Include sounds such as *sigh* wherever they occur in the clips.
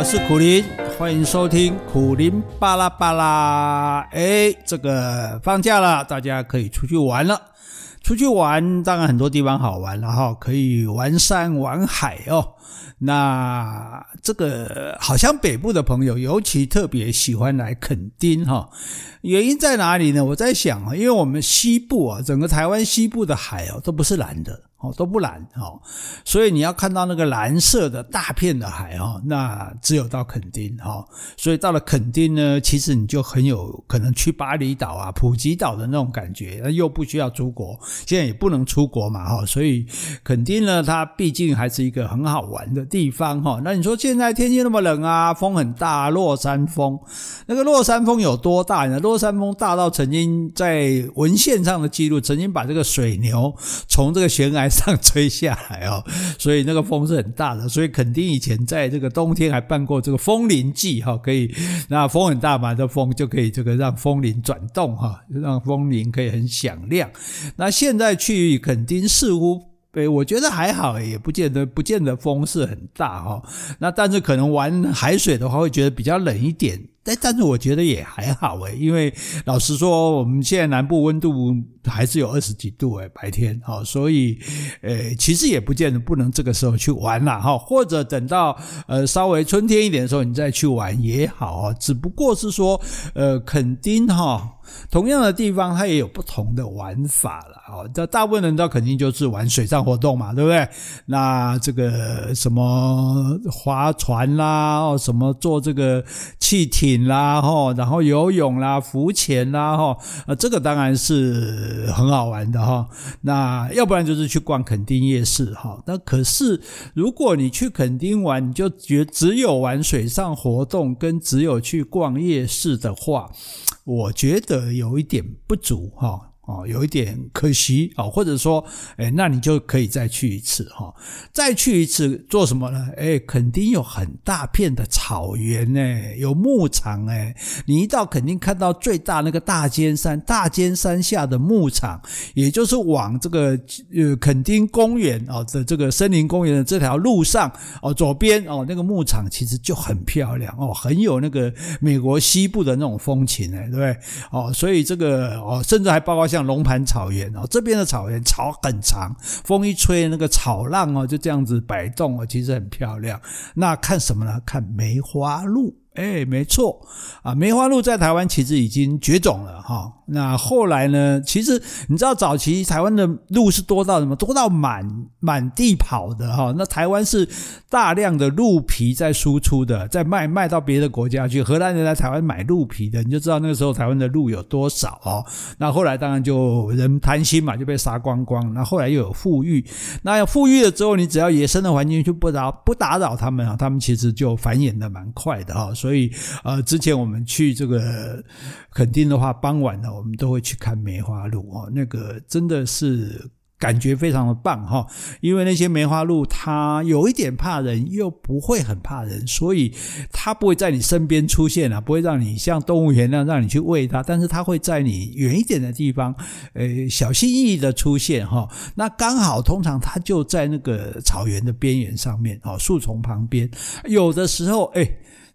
我是苦林，欢迎收听苦林巴拉巴拉。哎，这个放假了，大家可以出去玩了。出去玩，当然很多地方好玩了哈，可以玩山玩海哦。那这个好像北部的朋友尤其特别喜欢来垦丁哈，原因在哪里呢？我在想啊，因为我们西部啊，整个台湾西部的海哦都不是蓝的。哦，都不蓝哦，所以你要看到那个蓝色的大片的海哦，那只有到垦丁哈。所以到了垦丁呢，其实你就很有可能去巴厘岛啊、普吉岛的那种感觉，那又不需要出国，现在也不能出国嘛哈。所以垦丁呢，它毕竟还是一个很好玩的地方哈。那你说现在天气那么冷啊，风很大，落山风，那个落山风有多大呢？落山风大到曾经在文献上的记录，曾经把这个水牛从这个悬崖上吹下来哦，*laughs* 所以那个风是很大的，所以肯定以前在这个冬天还办过这个风铃祭哈，可以那风很大嘛，这风就可以这个让风铃转动哈，让风铃可以很响亮。那现在去肯定似乎，诶，我觉得还好，也不见得不见得风势很大哈。那但是可能玩海水的话，会觉得比较冷一点。但但是我觉得也还好诶，因为老实说，我们现在南部温度还是有二十几度诶，白天哈，所以呃，其实也不见得不能这个时候去玩啦哈，或者等到呃稍微春天一点的时候你再去玩也好啊，只不过是说呃，垦丁哈。同样的地方，它也有不同的玩法了啊！这大部分人到垦丁就是玩水上活动嘛，对不对？那这个什么划船啦，什么坐这个汽艇啦，哈，然后游泳啦、浮潜啦，哈，啊，这个当然是很好玩的哈。那要不然就是去逛垦丁夜市哈。那可是如果你去垦丁玩，你就觉只有玩水上活动跟只有去逛夜市的话，我觉得有一点不足哈。哦，有一点可惜啊，或者说，诶，那你就可以再去一次哈，再去一次做什么呢？诶，垦丁有很大片的草原呢，有牧场诶，你一到垦丁看到最大那个大尖山，大尖山下的牧场，也就是往这个呃垦丁公园哦的这个森林公园的这条路上哦，左边哦那个牧场其实就很漂亮哦，很有那个美国西部的那种风情诶，对不对？哦，所以这个哦，甚至还包括像。龙盘草原哦，这边的草原草很长，风一吹，那个草浪哦就这样子摆动哦，其实很漂亮。那看什么呢？看梅花鹿。哎，没错啊，梅花鹿在台湾其实已经绝种了哈。那后来呢？其实你知道早期台湾的鹿是多到什么？多到满满地跑的哈。那台湾是大量的鹿皮在输出的，在卖卖到别的国家去。荷兰人来台湾买鹿皮的，你就知道那个时候台湾的鹿有多少哦。那后来当然就人贪心嘛，就被杀光光。那后来又有富裕，那要复育了之后，你只要野生的环境就不打不打扰他们啊，他们其实就繁衍的蛮快的哈。所以，呃，之前我们去这个垦丁的话，傍晚呢，我们都会去看梅花鹿哦，那个真的是感觉非常的棒哈。因为那些梅花鹿，它有一点怕人，又不会很怕人，所以它不会在你身边出现啊，不会让你像动物园那样让你去喂它，但是它会在你远一点的地方，呃，小心翼翼的出现哈。那刚好，通常它就在那个草原的边缘上面哦，树丛旁边，有的时候，哎。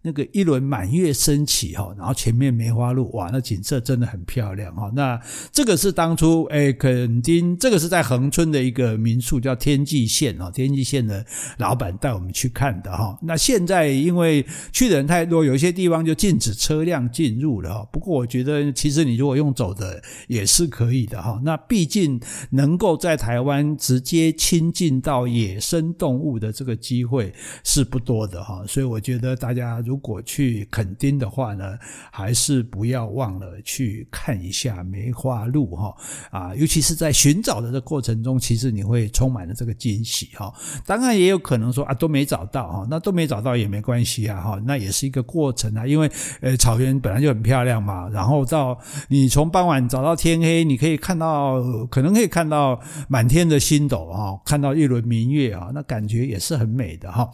那个一轮满月升起哈，然后前面梅花鹿哇，那景色真的很漂亮哈。那这个是当初哎，垦丁这个是在恒春的一个民宿叫天际线哦，天际线的老板带我们去看的哈。那现在因为去的人太多，有些地方就禁止车辆进入了哈。不过我觉得其实你如果用走的也是可以的哈。那毕竟能够在台湾直接亲近到野生动物的这个机会是不多的哈，所以我觉得大家如如果去垦丁的话呢，还是不要忘了去看一下梅花鹿哈啊，尤其是在寻找的这过程中，其实你会充满了这个惊喜哈。当然也有可能说啊都没找到哈，那都没找到也没关系啊哈，那也是一个过程啊，因为呃草原本来就很漂亮嘛，然后到你从傍晚找到天黑，你可以看到可能可以看到满天的星斗哈，看到一轮明月啊，那感觉也是很美的哈。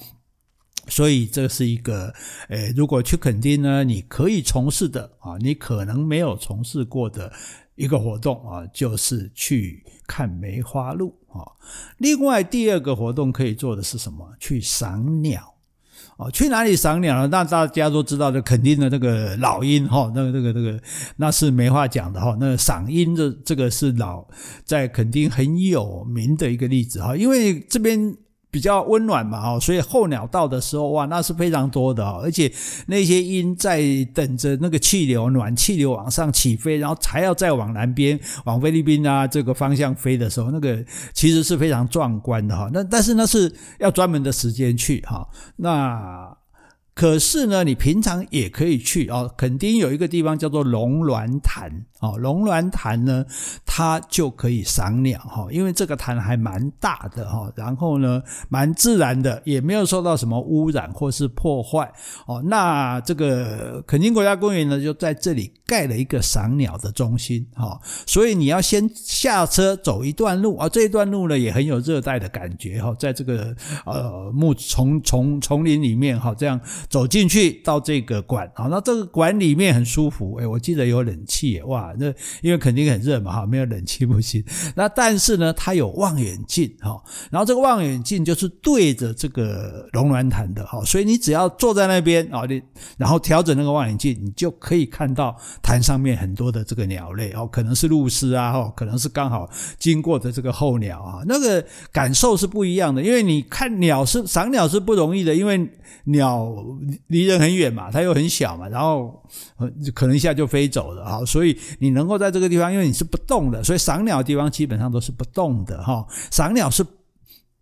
所以这是一个，诶，如果去垦丁呢，你可以从事的啊，你可能没有从事过的一个活动啊，就是去看梅花鹿啊。另外第二个活动可以做的是什么？去赏鸟。哦，去哪里赏鸟呢？那大家都知道的，肯定的那个老鹰哈，那个那个那个那是没话讲的哈。那赏鹰的这个是老在肯定很有名的一个例子哈，因为这边。比较温暖嘛，所以候鸟到的时候，哇，那是非常多的，而且那些鹰在等着那个气流，暖气流往上起飞，然后才要再往南边，往菲律宾啊这个方向飞的时候，那个其实是非常壮观的哈。那但是那是要专门的时间去哈，那。可是呢，你平常也可以去哦。垦丁有一个地方叫做龙銮潭哦，龙銮潭呢，它就可以赏鸟哈，因为这个潭还蛮大的哈，然后呢，蛮自然的，也没有受到什么污染或是破坏哦。那这个垦丁国家公园呢，就在这里盖了一个赏鸟的中心哈，所以你要先下车走一段路啊，这一段路呢也很有热带的感觉哈，在这个呃木丛丛丛林里面哈，这样。走进去到这个馆，好，那这个馆里面很舒服，诶，我记得有冷气，哇，那因为肯定很热嘛，哈，没有冷气不行。那但是呢，它有望远镜，哈，然后这个望远镜就是对着这个龙銮潭的，哈，所以你只要坐在那边，啊，你然后调整那个望远镜，你就可以看到潭上面很多的这个鸟类，哦，可能是鹭鸶啊，哦，可能是刚好经过的这个候鸟啊，那个感受是不一样的，因为你看鸟是赏鸟是不容易的，因为鸟。离人很远嘛，它又很小嘛，然后可能一下就飞走了哈，所以你能够在这个地方，因为你是不动的，所以赏鸟的地方基本上都是不动的哈，赏鸟是。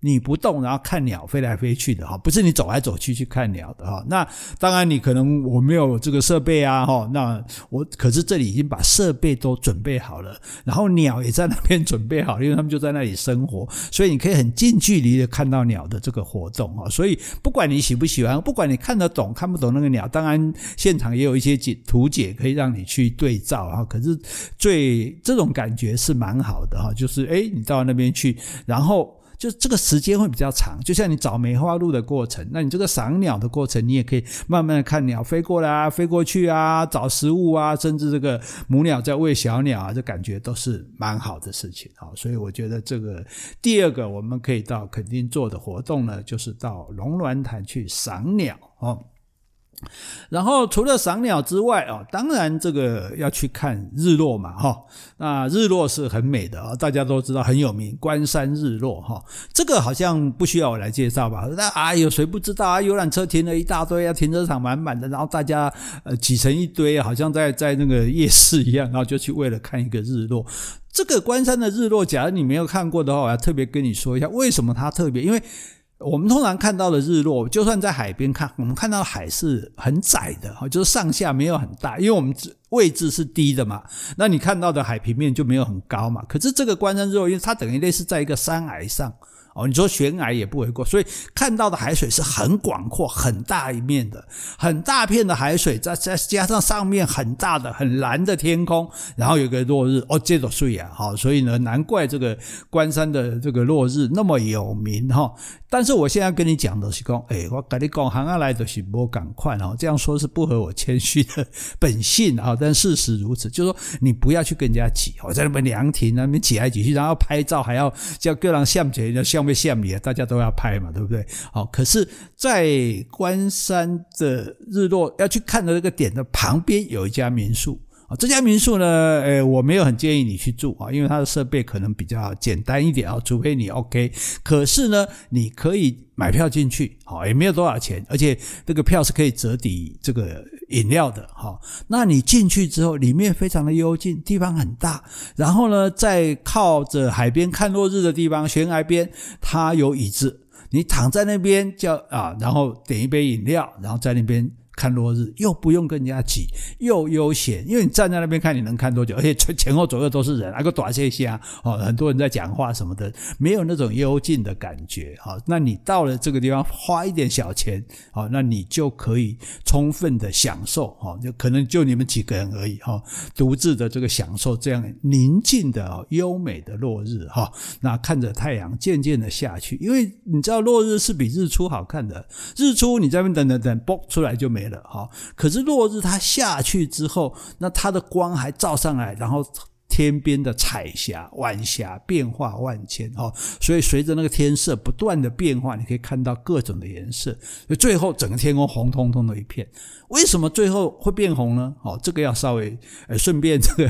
你不动，然后看鸟飞来飞去的哈，不是你走来走去去看鸟的哈。那当然，你可能我没有这个设备啊哈。那我可是这里已经把设备都准备好了，然后鸟也在那边准备好，因为他们就在那里生活，所以你可以很近距离的看到鸟的这个活动哈。所以不管你喜不喜欢，不管你看得懂看不懂那个鸟，当然现场也有一些解图解可以让你去对照哈。可是最这种感觉是蛮好的哈，就是诶你到那边去，然后。就这个时间会比较长，就像你找梅花鹿的过程，那你这个赏鸟的过程，你也可以慢慢的看鸟飞过来啊，飞过去啊，找食物啊，甚至这个母鸟在喂小鸟啊，这感觉都是蛮好的事情啊。所以我觉得这个第二个我们可以到肯定做的活动呢，就是到龙銮潭去赏鸟哦。然后除了赏鸟之外啊，当然这个要去看日落嘛，哈，那日落是很美的啊，大家都知道很有名，关山日落哈，这个好像不需要我来介绍吧？那啊，有谁不知道啊？游览车停了一大堆啊，停车场满满的，然后大家呃挤成一堆，好像在在那个夜市一样，然后就去为了看一个日落。这个关山的日落，假如你没有看过的话，我要特别跟你说一下，为什么它特别，因为。我们通常看到的日落，就算在海边看，我们看到海是很窄的，就是上下没有很大，因为我们位置是低的嘛，那你看到的海平面就没有很高嘛。可是这个关山日落，因为它等于类似在一个山崖上。哦，你说悬崖也不为过，所以看到的海水是很广阔、很大一面的，很大片的海水，再再加上上面很大的、很蓝的天空，然后有个落日，哦，这种水啊，好，所以呢，难怪这个关山的这个落日那么有名哈。但是我现在跟你讲的是讲，哎，我跟你讲，行下来的是不赶快哈，这样说是不合我谦虚的本性啊，但事实如此，就是说你不要去跟人家挤，我在那边凉亭那边挤来挤去，然后拍照还要叫各人相起来，相。像你啊，大家都要拍嘛，对不对？好，可是，在关山的日落要去看的那个点的旁边有一家民宿啊，这家民宿呢，诶，我没有很建议你去住啊，因为它的设备可能比较简单一点啊，除非你 OK。可是呢，你可以买票进去，好，也没有多少钱，而且这个票是可以折抵这个。饮料的哈，那你进去之后，里面非常的幽静，地方很大。然后呢，在靠着海边看落日的地方，悬崖边，它有椅子，你躺在那边叫啊，然后点一杯饮料，然后在那边。看落日又不用跟人家挤，又悠闲，因为你站在那边看，你能看多久？而且 *laughs* 前后左右都是人，那个短些些啊，哦，很多人在讲话什么的，没有那种幽静的感觉。好，那你到了这个地方，花一点小钱，好，那你就可以充分的享受，哈，就可能就你们几个人而已，哈，独自的这个享受这样宁静的、优美的落日，哈，那看着太阳渐渐的下去，因为你知道落日是比日出好看的，日出你在那边等等等，嘣出来就没了。了哈，可是落日它下去之后，那它的光还照上来，然后天边的彩霞、晚霞变化万千哦，所以随着那个天色不断的变化，你可以看到各种的颜色，所以最后整个天空红彤彤的一片。为什么最后会变红呢？哦，这个要稍微呃顺便这个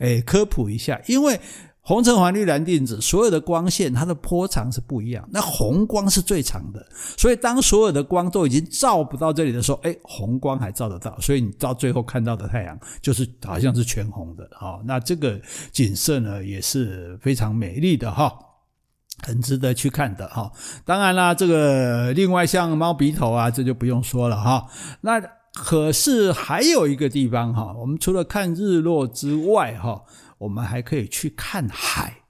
诶 *laughs* 科普一下，因为。红橙黄绿蓝靛紫，所有的光线它的波长是不一样，那红光是最长的，所以当所有的光都已经照不到这里的时候，诶，红光还照得到，所以你到最后看到的太阳就是好像是全红的，哈，那这个景色呢也是非常美丽的哈，很值得去看的哈。当然啦，这个另外像猫鼻头啊，这就不用说了哈。那可是还有一个地方哈，我们除了看日落之外哈。我们还可以去看海。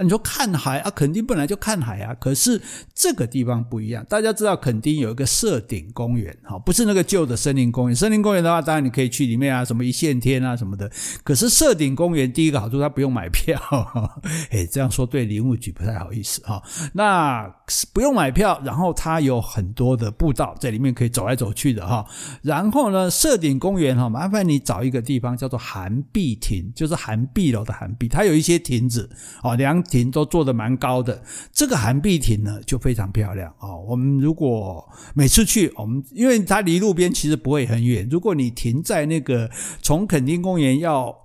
你说看海啊，垦丁本来就看海啊，可是这个地方不一样。大家知道垦丁有一个社顶公园，哈，不是那个旧的森林公园。森林公园的话，当然你可以去里面啊，什么一线天啊什么的。可是社顶公园第一个好处，它不用买票。*laughs* 哎，这样说对林务局不太好意思哈。那不用买票，然后它有很多的步道在里面可以走来走去的哈。然后呢，社顶公园哈，麻烦你找一个地方叫做寒碧亭，就是寒碧楼的寒碧，它有一些亭子哦，两。亭都做得蛮高的，这个韩碧亭呢就非常漂亮啊。我们如果每次去，我们因为它离路边其实不会很远，如果你停在那个从垦丁公园要。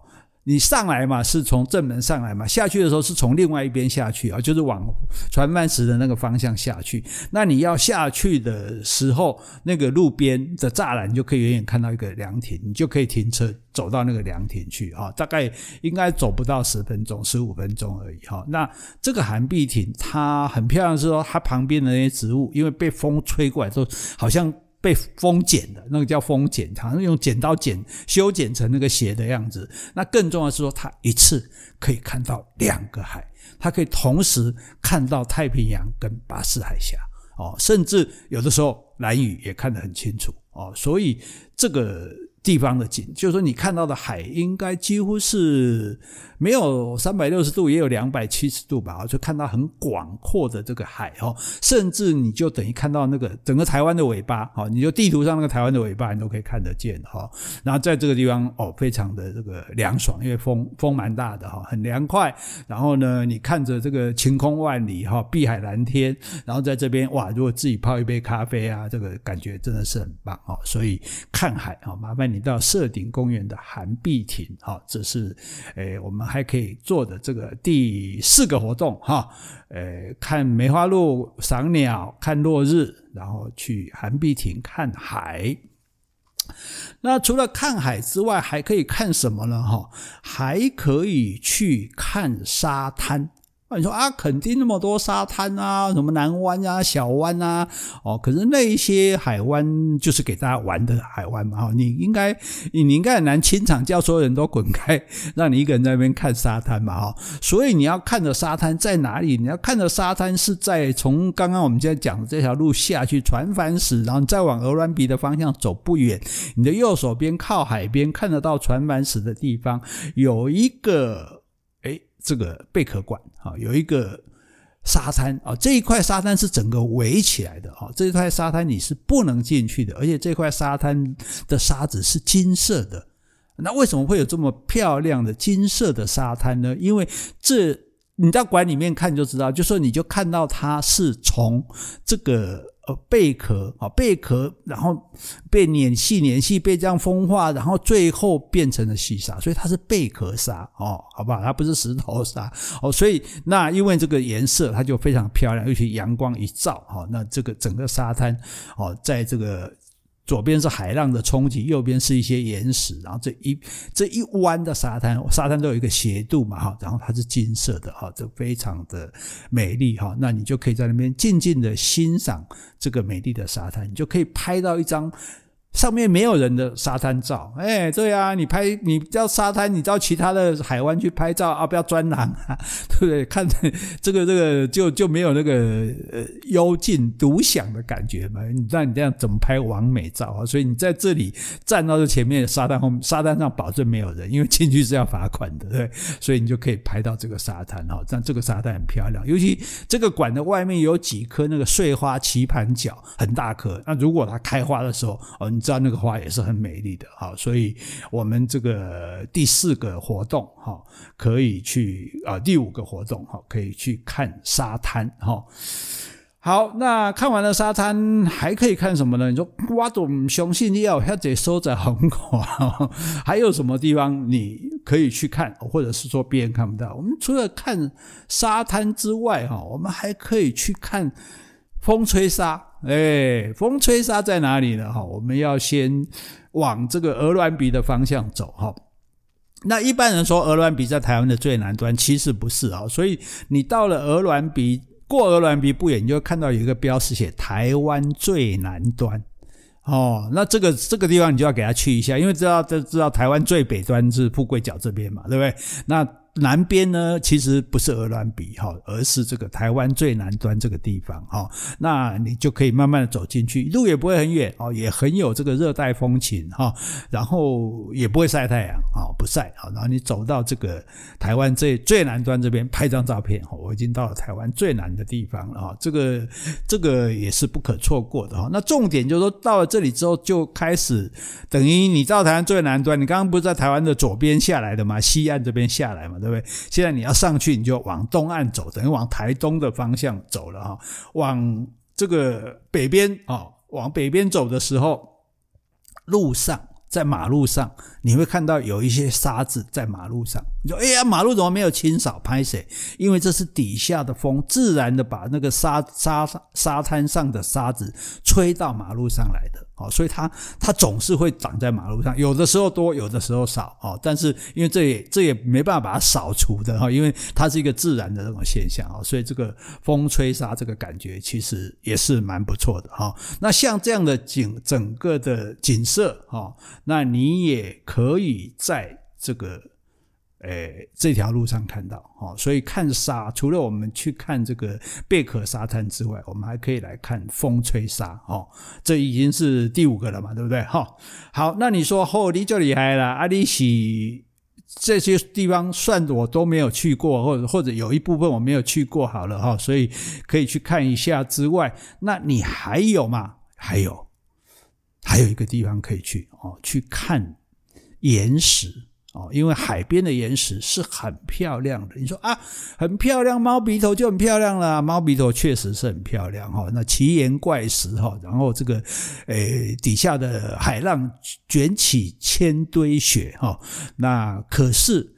你上来嘛，是从正门上来嘛，下去的时候是从另外一边下去啊，就是往船帆石的那个方向下去。那你要下去的时候，那个路边的栅栏就可以远远看到一个凉亭，你就可以停车走到那个凉亭去啊，大概应该走不到十分钟、十五分钟而已哈。那这个寒碧亭它很漂亮，是说它旁边的那些植物，因为被风吹过来之后，好像。被风剪的那个叫风剪，好像用剪刀剪修剪成那个斜的样子。那更重要是说，他一次可以看到两个海，他可以同时看到太平洋跟巴士海峡哦，甚至有的时候蓝雨也看得很清楚哦。所以这个。地方的景，就是说你看到的海应该几乎是没有三百六十度，也有两百七十度吧，就看到很广阔的这个海哦，甚至你就等于看到那个整个台湾的尾巴，哦，你就地图上那个台湾的尾巴你都可以看得见哈。然后在这个地方哦，非常的这个凉爽，因为风风蛮大的哈，很凉快。然后呢，你看着这个晴空万里哈，碧海蓝天，然后在这边哇，如果自己泡一杯咖啡啊，这个感觉真的是很棒哦。所以看海啊，麻烦你。到社顶公园的寒碧亭，好，这是诶我们还可以做的这个第四个活动哈，诶看梅花鹿、赏鸟、看落日，然后去寒碧亭看海。那除了看海之外，还可以看什么呢？哈，还可以去看沙滩。你说啊，垦丁那么多沙滩啊，什么南湾啊、小湾啊，哦，可是那一些海湾就是给大家玩的海湾嘛，你应该你你应该很难清场，叫所有人都滚开，让你一个人在那边看沙滩嘛，哈，所以你要看的沙滩在哪里？你要看的沙滩是在从刚刚我们现在讲的这条路下去船帆石，然后再往鹅銮鼻的方向走不远，你的右手边靠海边看得到船帆石的地方有一个。这个贝壳馆啊，有一个沙滩啊，这一块沙滩是整个围起来的啊，这一块沙滩你是不能进去的，而且这块沙滩的沙子是金色的。那为什么会有这么漂亮的金色的沙滩呢？因为这你到馆里面看就知道，就说你就看到它是从这个。呃，贝壳啊，贝壳，然后被碾细、碾细，被这样风化，然后最后变成了细沙，所以它是贝壳沙哦，好不好？它不是石头沙哦，所以那因为这个颜色，它就非常漂亮，尤其阳光一照，哈，那这个整个沙滩哦，在这个。左边是海浪的冲击，右边是一些岩石，然后这一这一弯的沙滩，沙滩都有一个斜度嘛，哈，然后它是金色的，哈，这非常的美丽，哈，那你就可以在那边静静的欣赏这个美丽的沙滩，你就可以拍到一张。上面没有人的沙滩照，哎，对啊，你拍你到沙滩，你到其他的海湾去拍照啊，不要专栏啊，*laughs* 对不对？看 *laughs* 这个这个就就没有那个呃幽静独享的感觉嘛。你知道你这样怎么拍完美照啊？所以你在这里站到这前面沙滩后面，沙滩上保证没有人，因为进去是要罚款的，对。所以你就可以拍到这个沙滩哈，但这个沙滩很漂亮，尤其这个馆的外面有几颗那个碎花棋盘角，很大颗。那如果它开花的时候，哦，你。知道那个花也是很美丽的哈，所以我们这个第四个活动哈，可以去啊，第五个活动哈，可以去看沙滩哈。好，那看完了沙滩，还可以看什么呢？你说我都不相信你要还得收在红果，还有什么地方你可以去看，或者是说别人看不到？我们除了看沙滩之外，哈，我们还可以去看风吹沙。哎，风吹沙在哪里呢？哈，我们要先往这个鹅銮鼻的方向走，哈。那一般人说鹅銮鼻在台湾的最南端，其实不是啊。所以你到了鹅銮鼻。过鹅銮鼻不远，你就看到有一个标识写“台湾最南端”。哦，那这个这个地方你就要给他去一下，因为知道都知道台湾最北端是富贵角这边嘛，对不对？那南边呢，其实不是鹅銮鼻哈，而是这个台湾最南端这个地方哈。那你就可以慢慢的走进去，路也不会很远哦，也很有这个热带风情哈。然后也不会晒太阳啊，不晒啊。然后你走到这个台湾最最南端这边拍张照片哈，我已经到了台湾最南的地方了哈。这个这个也是不可错过的哈。那重点就是说到了这里之后，就开始等于你到台湾最南端，你刚刚不是在台湾的左边下来的吗？西岸这边下来嘛。对不对？现在你要上去，你就往东岸走，等于往台东的方向走了哈。往这个北边啊，往北边走的时候，路上在马路上，你会看到有一些沙子在马路上。你说：“哎呀，马路怎么没有清扫？拍谁？因为这是底下的风自然的把那个沙沙沙滩上的沙子吹到马路上来的。”哦，所以它它总是会长在马路上，有的时候多，有的时候少，哦，但是因为这也这也没办法把它扫除的哈，因为它是一个自然的这种现象啊，所以这个风吹沙这个感觉其实也是蛮不错的哈。那像这样的景，整个的景色哈，那你也可以在这个。诶，这条路上看到，哦，所以看沙，除了我们去看这个贝壳沙滩之外，我们还可以来看风吹沙，哦，这已经是第五个了嘛，对不对？哈，好，那你说，哦，你就厉害了，阿里喜这些地方算我都没有去过，或者或者有一部分我没有去过，好了哈，所以可以去看一下之外，那你还有吗？还有，还有一个地方可以去哦，去看岩石。哦，因为海边的岩石是很漂亮的。你说啊，很漂亮，猫鼻头就很漂亮了。猫鼻头确实是很漂亮哈。那奇岩怪石哈，然后这个诶底下的海浪卷起千堆雪哈。那可是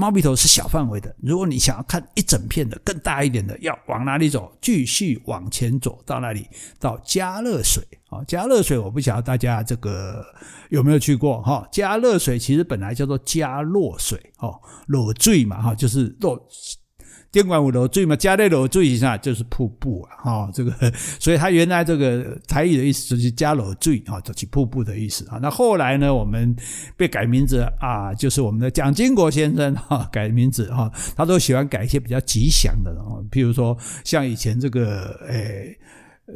猫鼻头是小范围的。如果你想要看一整片的更大一点的，要往哪里走？继续往前走到那里？到加热水。啊，加热水我不晓得大家这个有没有去过哈？加热水其实本来叫做加落水，哦，落醉嘛，哈，就是落。电管五楼最嘛，加内楼最以上就是瀑布啊，哈，这个，*laughs* 所以它原来这个台语的意思就是加楼最啊，就是瀑布的意思啊。那后来呢，我们被改名字啊，就是我们的蒋经国先生哈改名字哈，他都喜欢改一些比较吉祥的，譬如说像以前这个诶。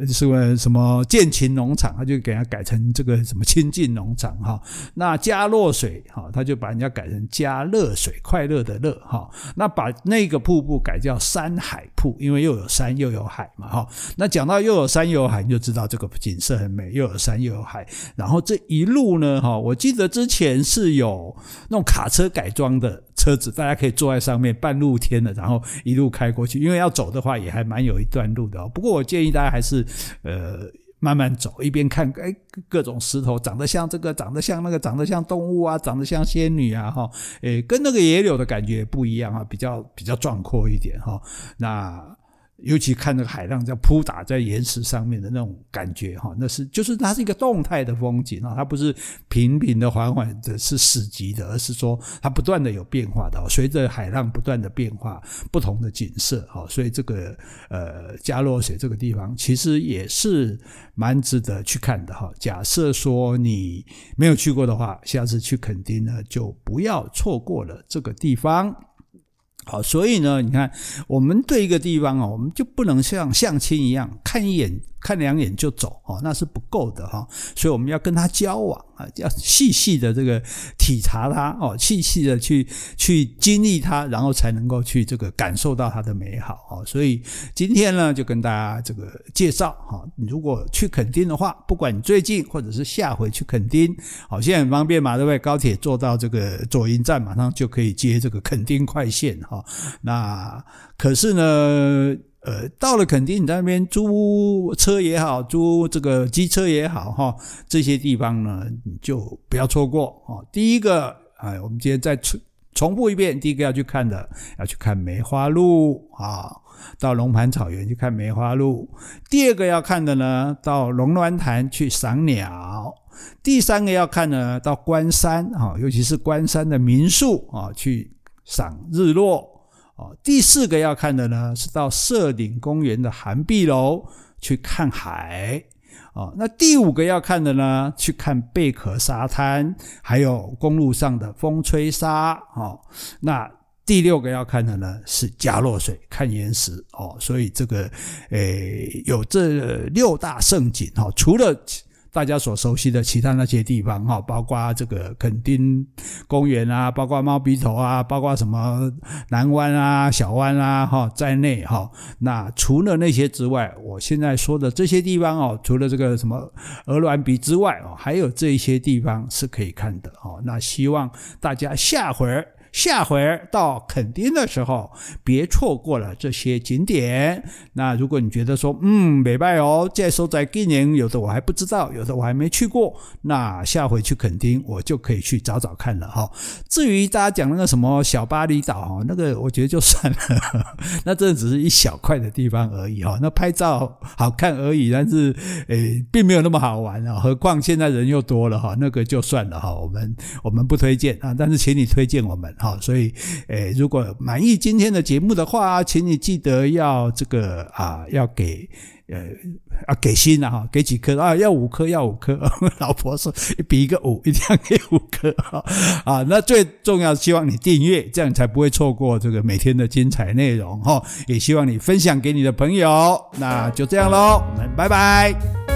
是个什么建勤农场，他就给它改成这个什么亲近农场哈。那加落水哈，他就把人家改成加乐水，快乐的乐哈。那把那个瀑布改叫山海瀑，因为又有山又有海嘛哈。那讲到又有山又有海，你就知道这个景色很美，又有山又有海。然后这一路呢哈，我记得之前是有那种卡车改装的。车子大家可以坐在上面，半露天的，然后一路开过去。因为要走的话，也还蛮有一段路的哦。不过我建议大家还是呃慢慢走，一边看哎各种石头，长得像这个，长得像那个，长得像动物啊，长得像仙女啊哈，诶跟那个野柳的感觉不一样啊，比较比较壮阔一点哈。那。尤其看那个海浪在扑打在岩石上面的那种感觉哈，那是就是它是一个动态的风景啊，它不是平平的、缓缓的、是死寂的，而是说它不断的有变化的，随着海浪不断的变化，不同的景色哈。所以这个呃加洛水这个地方其实也是蛮值得去看的哈。假设说你没有去过的话，下次去垦丁呢就不要错过了这个地方。好，所以呢，你看，我们对一个地方啊，我们就不能像相亲一样看一眼看两眼就走哦，那是不够的哈。所以我们要跟他交往啊，要细细的这个体察他哦，细细的去去经历他，然后才能够去这个感受到他的美好哦。所以今天呢，就跟大家这个介绍哈，如果去垦丁的话，不管你最近或者是下回去垦丁，好，现在很方便嘛，对不对？高铁坐到这个左营站，马上就可以接这个垦丁快线哈。那可是呢，呃，到了垦丁，你在那边租车也好，租这个机车也好，哈，这些地方呢，你就不要错过哦。第一个，哎，我们今天再重重复一遍，第一个要去看的，要去看梅花鹿啊，到龙盘草原去看梅花鹿。第二个要看的呢，到龙銮潭去赏鸟。第三个要看呢，到关山啊，尤其是关山的民宿啊，去赏日落。哦，第四个要看的呢，是到社顶公园的涵碧楼去看海。哦，那第五个要看的呢，去看贝壳沙滩，还有公路上的风吹沙。哦，那第六个要看的呢，是加洛水看岩石。哦，所以这个，诶，有这六大胜景。哈，除了。大家所熟悉的其他那些地方哈，包括这个垦丁公园啊，包括猫鼻头啊，包括什么南湾啊、小湾啊哈在内哈。那除了那些之外，我现在说的这些地方哦，除了这个什么鹅銮鼻之外哦，还有这些地方是可以看的哦。那希望大家下回儿。下回到垦丁的时候，别错过了这些景点。那如果你觉得说，嗯，没办哦，这时候在今年有的我还不知道，有的我还没去过，那下回去垦丁我就可以去找找看了哈。至于大家讲那个什么小巴厘岛哈，那个我觉得就算了，那这只是一小块的地方而已哈。那拍照好看而已，但是诶，并没有那么好玩啊。何况现在人又多了哈，那个就算了哈。我们我们不推荐啊，但是请你推荐我们。好，所以，诶，如果满意今天的节目的话，请你记得要这个啊，要给，呃，啊，给心啊，哈，给几颗啊，要五颗，要五颗。*laughs* 老婆说，比一个五，一定要给五颗哈啊。那最重要，希望你订阅，这样才不会错过这个每天的精彩内容哈。也希望你分享给你的朋友。那就这样喽，我们拜拜。